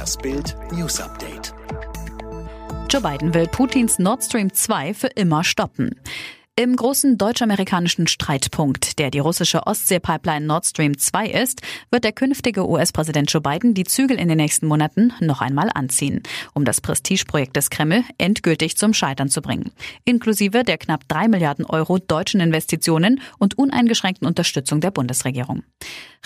Das Bild News Update. Joe Biden will Putins Nord Stream 2 für immer stoppen. Im großen deutsch-amerikanischen Streitpunkt, der die russische Ostsee-Pipeline Nord Stream 2 ist, wird der künftige US-Präsident Joe Biden die Zügel in den nächsten Monaten noch einmal anziehen, um das Prestigeprojekt des Kreml endgültig zum Scheitern zu bringen, inklusive der knapp drei Milliarden Euro deutschen Investitionen und uneingeschränkten Unterstützung der Bundesregierung.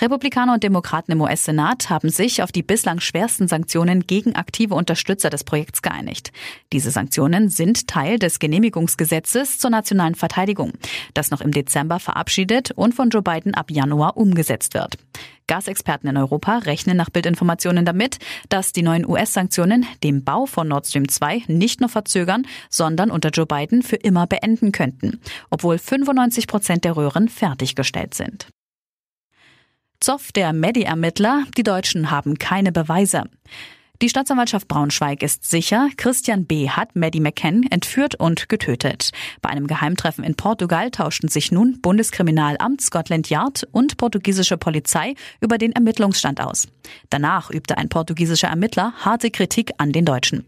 Republikaner und Demokraten im US-Senat haben sich auf die bislang schwersten Sanktionen gegen aktive Unterstützer des Projekts geeinigt. Diese Sanktionen sind Teil des Genehmigungsgesetzes zur nationalen Verteidigung, das noch im Dezember verabschiedet und von Joe Biden ab Januar umgesetzt wird. Gasexperten in Europa rechnen nach Bildinformationen damit, dass die neuen US-Sanktionen den Bau von Nord Stream 2 nicht nur verzögern, sondern unter Joe Biden für immer beenden könnten, obwohl 95 Prozent der Röhren fertiggestellt sind. Zoff der Medi-Ermittler, die Deutschen haben keine Beweise. Die Staatsanwaltschaft Braunschweig ist sicher, Christian B. hat Maddie McCann entführt und getötet. Bei einem Geheimtreffen in Portugal tauschten sich nun Bundeskriminalamt, Scotland Yard und portugiesische Polizei über den Ermittlungsstand aus. Danach übte ein portugiesischer Ermittler harte Kritik an den Deutschen.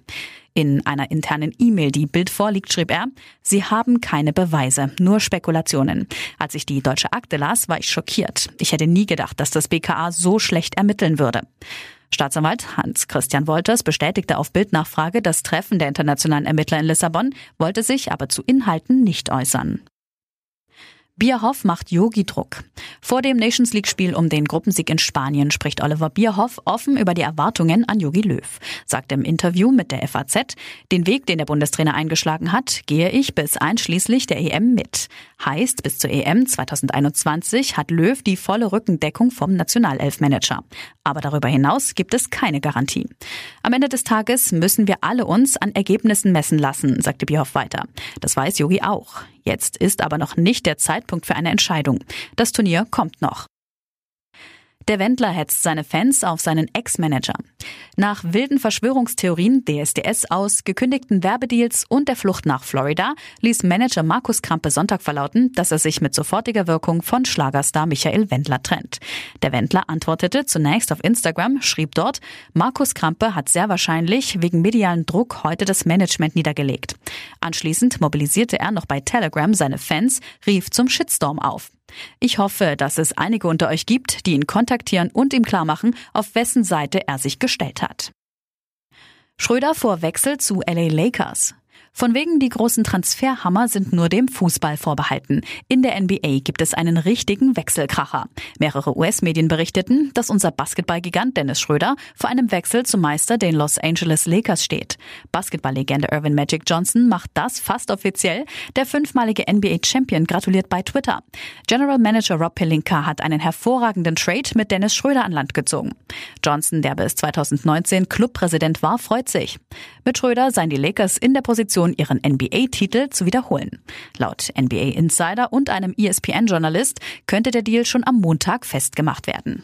In einer internen E-Mail, die Bild vorliegt, schrieb er, Sie haben keine Beweise, nur Spekulationen. Als ich die deutsche Akte las, war ich schockiert. Ich hätte nie gedacht, dass das BKA so schlecht ermitteln würde. Staatsanwalt Hans-Christian Wolters bestätigte auf Bildnachfrage das Treffen der internationalen Ermittler in Lissabon, wollte sich aber zu Inhalten nicht äußern. Bierhoff macht Yogi Druck. Vor dem Nations League Spiel um den Gruppensieg in Spanien spricht Oliver Bierhoff offen über die Erwartungen an Yogi Löw. Sagt im Interview mit der FAZ, den Weg, den der Bundestrainer eingeschlagen hat, gehe ich bis einschließlich der EM mit. Heißt, bis zur EM 2021 hat Löw die volle Rückendeckung vom Nationalelfmanager. Aber darüber hinaus gibt es keine Garantie. Am Ende des Tages müssen wir alle uns an Ergebnissen messen lassen, sagte Bierhoff weiter. Das weiß Yogi auch. Jetzt ist aber noch nicht der Zeitpunkt für eine Entscheidung. Das Turnier kommt noch. Der Wendler hetzt seine Fans auf seinen Ex-Manager. Nach wilden Verschwörungstheorien, DSDS aus, gekündigten Werbedeals und der Flucht nach Florida ließ Manager Markus Krampe Sonntag verlauten, dass er sich mit sofortiger Wirkung von Schlagerstar Michael Wendler trennt. Der Wendler antwortete zunächst auf Instagram, schrieb dort, Markus Krampe hat sehr wahrscheinlich wegen medialen Druck heute das Management niedergelegt. Anschließend mobilisierte er noch bei Telegram seine Fans, rief zum Shitstorm auf. Ich hoffe, dass es einige unter euch gibt, die ihn kontaktieren und ihm klarmachen, auf wessen Seite er sich gestellt hat. Schröder vor Wechsel zu LA Lakers. Von wegen die großen Transferhammer sind nur dem Fußball vorbehalten. In der NBA gibt es einen richtigen Wechselkracher. Mehrere US-Medien berichteten, dass unser Basketballgigant Dennis Schröder vor einem Wechsel zum Meister den Los Angeles Lakers steht. Basketballlegende Irvin Magic Johnson macht das fast offiziell. Der fünfmalige NBA-Champion gratuliert bei Twitter. General Manager Rob Pelinka hat einen hervorragenden Trade mit Dennis Schröder an Land gezogen. Johnson, der bis 2019 Clubpräsident war, freut sich. Mit Schröder seien die Lakers in der Position Ambition, ihren NBA-Titel zu wiederholen. Laut NBA Insider und einem ESPN-Journalist könnte der Deal schon am Montag festgemacht werden.